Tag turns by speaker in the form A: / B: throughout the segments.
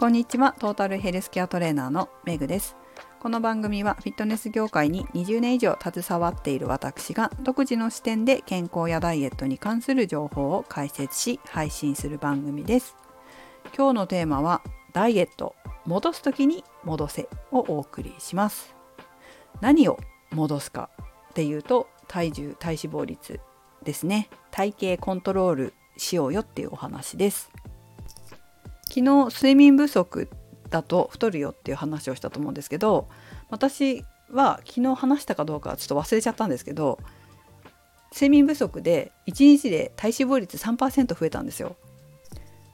A: こんにちは。トータルヘルスケアトレーナーのメグです。この番組はフィットネス業界に20年以上携わっている私が独自の視点で健康やダイエットに関する情報を解説し配信する番組です。今日のテーマはダイエット戻す時に戻せをお送りします。何を戻すかっていうと体重体脂肪率ですね。体型コントロールしようよっていうお話です。昨日睡眠不足だと太るよっていう話をしたと思うんですけど私は昨日話したかどうかちょっと忘れちゃったんですけど睡眠不足で1日で体脂肪率3%増えたんですよ。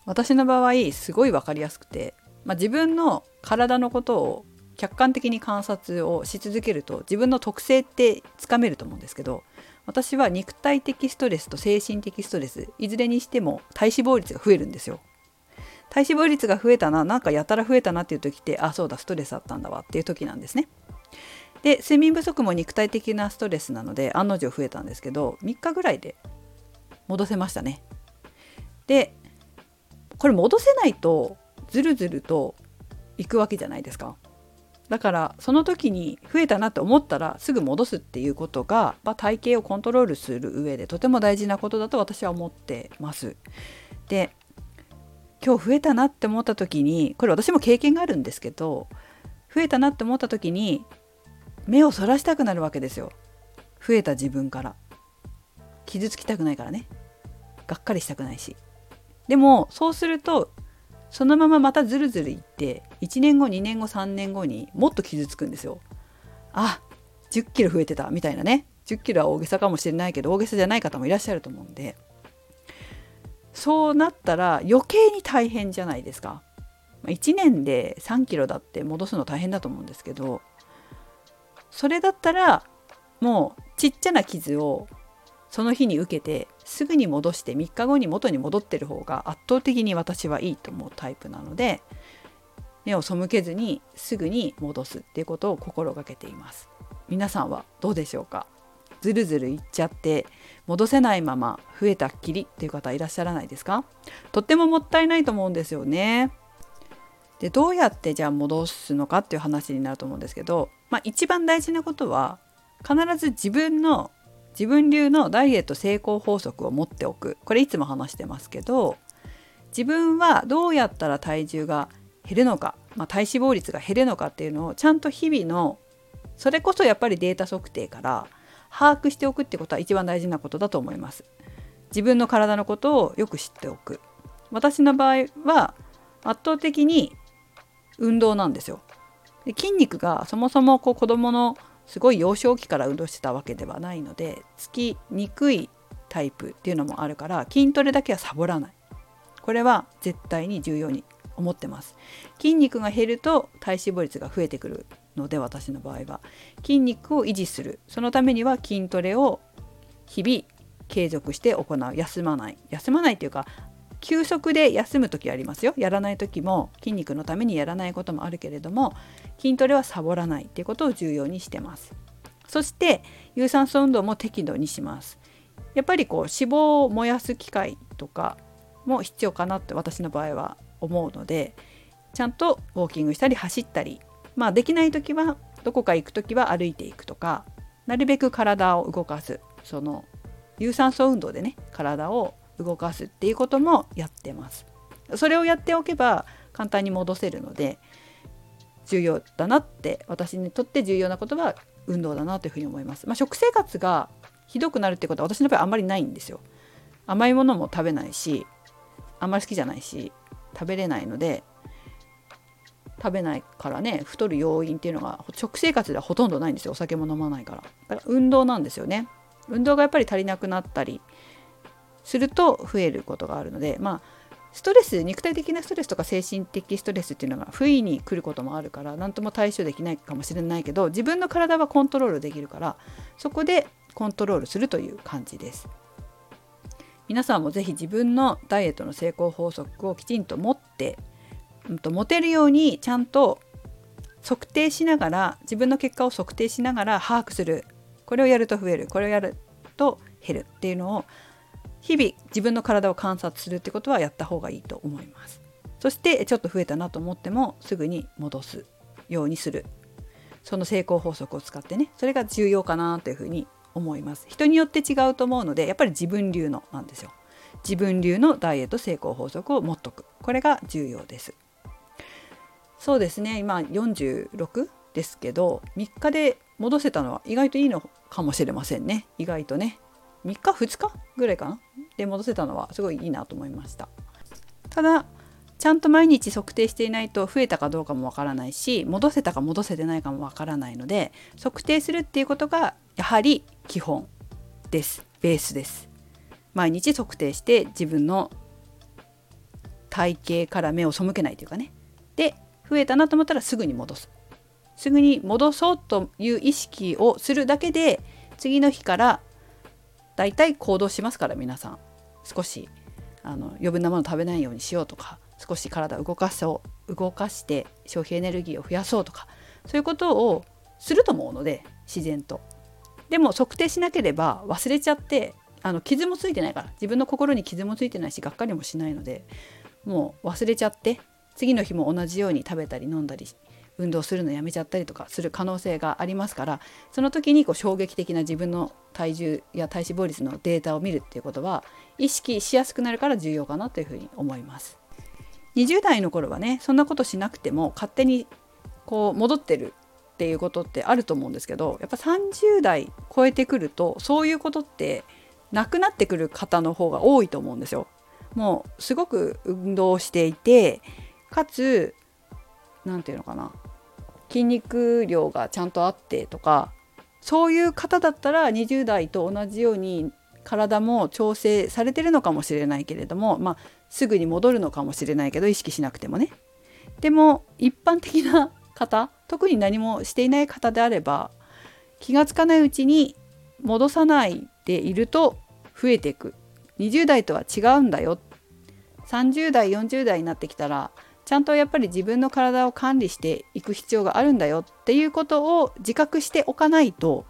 A: 私の場合すごい分かりやすくて、まあ、自分の体のことを客観的に観察をし続けると自分の特性ってつかめると思うんですけど私は肉体的ストレスと精神的ストレスいずれにしても体脂肪率が増えるんですよ。体脂肪率が増えたななんかやたら増えたなっていう時ってあそうだストレスあったんだわっていう時なんですね。で睡眠不足も肉体的なストレスなので案の定増えたんですけど3日ぐらいで戻せましたね。でこれ戻せないとずるずるといくわけじゃないですか。だからその時に増えたなって思ったらすぐ戻すっていうことが、まあ、体型をコントロールする上でとても大事なことだと私は思ってます。で今日増えたなって思った時にこれ私も経験があるんですけど増えたなって思った時に目をそらしたくなるわけですよ。増えた自分から。傷つきたくないからね。がっかりしたくないし。でもそうするとそのまままたずるずるいって1年後2年後3年後にもっと傷つくんですよ。あ10キロ増えてたみたいなね。10キロは大げさかもしれないけど大げさじゃない方もいらっしゃると思うんで。そうなったら余計に大変じゃないですか。1年で3キロだって戻すの大変だと思うんですけどそれだったらもうちっちゃな傷をその日に受けてすぐに戻して3日後に元に戻ってる方が圧倒的に私はいいと思うタイプなので目を背けずにすぐに戻すっていうことを心がけています皆さんはどうでしょうか？ずるずるいっちゃって戻せないまま増えたっきりっていう方いらっしゃらないですか？とってももったいないと思うんですよね。でどうやってじゃあ戻すのかっていう話になると思うんですけど、まあ、一番大事なことは必ず自分の自分流のダイエット成功法則を持っておくこれいつも話してますけど自分はどうやったら体重が減るのか、まあ、体脂肪率が減るのかっていうのをちゃんと日々のそれこそやっぱりデータ測定から把握しておくってことは一番大事なことだと思います。自分の体のことをよく知っておく。私の場合は圧倒的に運動なんですよ。で筋肉がそもそもこう子供のすごい幼少期から運動してたわけではないのでつきにくいタイプっていうのもあるから筋トレだけはサボらない。これは絶対に重要に思ってます。筋肉が減ると体脂肪率が増えてくる。ので私の場合は筋肉を維持する。そのためには筋トレを日々継続して行う。休まない。休まないっていうか休息で休む時ありますよ。やらない時も筋肉のためにやらないこともあるけれども筋トレはサボらないっていうことを重要にしてます。そして有酸素運動も適度にします。やっぱりこう脂肪を燃やす機会とかも必要かなって私の場合は思うのでちゃんとウォーキングしたり走ったりまあできない時はどこか行く時は歩いていくとかなるべく体を動かす。その有酸素運動でね体を動かすっていうこともやってます。それをやっておけば簡単に戻せるので重要だなって私にとって重要なことは運動だなというふうに思います、まあ、食生活がひどくなるってことは私の場合あんまりないんですよ。甘いものも食べないしあんまり好きじゃないし食べれないので食べないからね太る要因っていうのが食生活ではほとんどないんですよお酒も飲まないから。だから運動なんですよね。運動がやっぱり足りなくなったりすると増えることがあるのでまあストレス肉体的なストレスとか精神的ストレスっていうのが不意に来ることもあるから何とも対処できないかもしれないけど自分の体はコントロールできるからそこでコントロールするという感じです。皆さんも是非自分のダイエットの成功法則をきちんと持ってうんと、持てるようにちゃんと測定しながら自分の結果を測定しながら把握する。これをやると増える。これをやると減るっていうのを日々自分の体を観察するってことはやった方がいいと思います。そしてちょっと増えたなと思ってもすぐに戻す。ようにするその成功法則を使ってね。それが重要かなというふうに思います。人によって違うと思うのでやっぱり自分流のなんですよ。自分流のダイエット成功法則を持っとく。これが重要です。そうですね。今46ですけど3日で戻せたのは意外といいのかもしれませんね。意外とね。3日2日ぐらいかな？で戻せたのはすごいいいなと思いました。ただちゃんと毎日測定していないと増えたかどうかもわからないし戻せたか戻せてないかもわからないので測定するっていうことがやはり基本です。ベースです。毎日測定して自分の体型から目を背けないというかね。で増えたなと思ったらすぐに戻すすぐに戻そうという意識をするだけで次の日からだいたい行動しますから皆さん少しあの余分なもの食べないようにしようとか少し体を動かそう動かして消費エネルギーを増やそうとかそういうことをすると思うので自然と。でも測定しなければ忘れちゃってあの傷もついてないから自分の心に傷もついてないしがっかりもしないのでもう忘れちゃって次の日も同じように食べたり飲んだり運動するのやめちゃったりとかする可能性がありますからその時にこう衝撃的な自分の体重や体脂肪率のデータを見るっていうことは意識しやすくなるから重要かなというふうに思います。20代の頃はねそんなことしなくても勝手にこう戻ってるっていうことってあると思うんですけどやっぱ30代超えてくるとそういうことってなくなってくる方の方が多いと思うんですよ。もうすごく運動していてかつ何て言うのかな。筋肉量がちゃんとあってとかそういう方だったら20代と同じように体も調整されてるのかもしれないけれども、まあ、すぐに戻るのかもしれないけど意識しなくてもね。でも一般的な方特に何もしていない方であれば気が付かないうちに戻さないでいると増えていく。20代とは違うんだよ。30代40代になってきたらちゃんとやっぱり自分の体を管理していく必要があるんだよっていうことを自覚しておかないと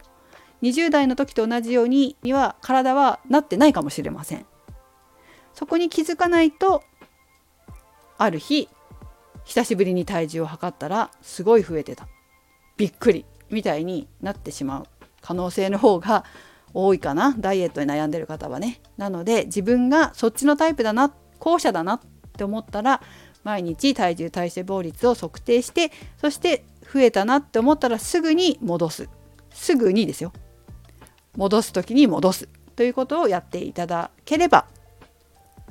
A: 20代の時と同じようには体はなってないかもしれません。そこに気づかないとある日久しぶりに体重を測ったらすごい増えてたびっくりみたいになってしまう可能性の方が多いかなダイエットに悩んでる方はね。なので自分がそっちのタイプだな後者だなって思ったら毎日体重体脂肪率を測定してそして増えたなって思ったらすぐに戻すすぐにですよ戻す時に戻すということをやっていただければ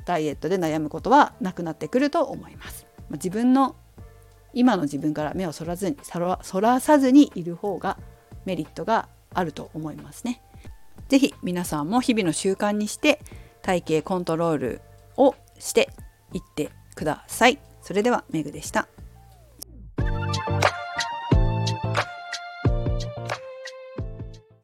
A: ダイエットで悩むことはなくなってくると思います。自分の今の自分から目をそらずにそらさずにいる方がメリットがあると思いますね。是非皆さんも日々の習慣にして体型コントロールをしていってください。それではメグでした。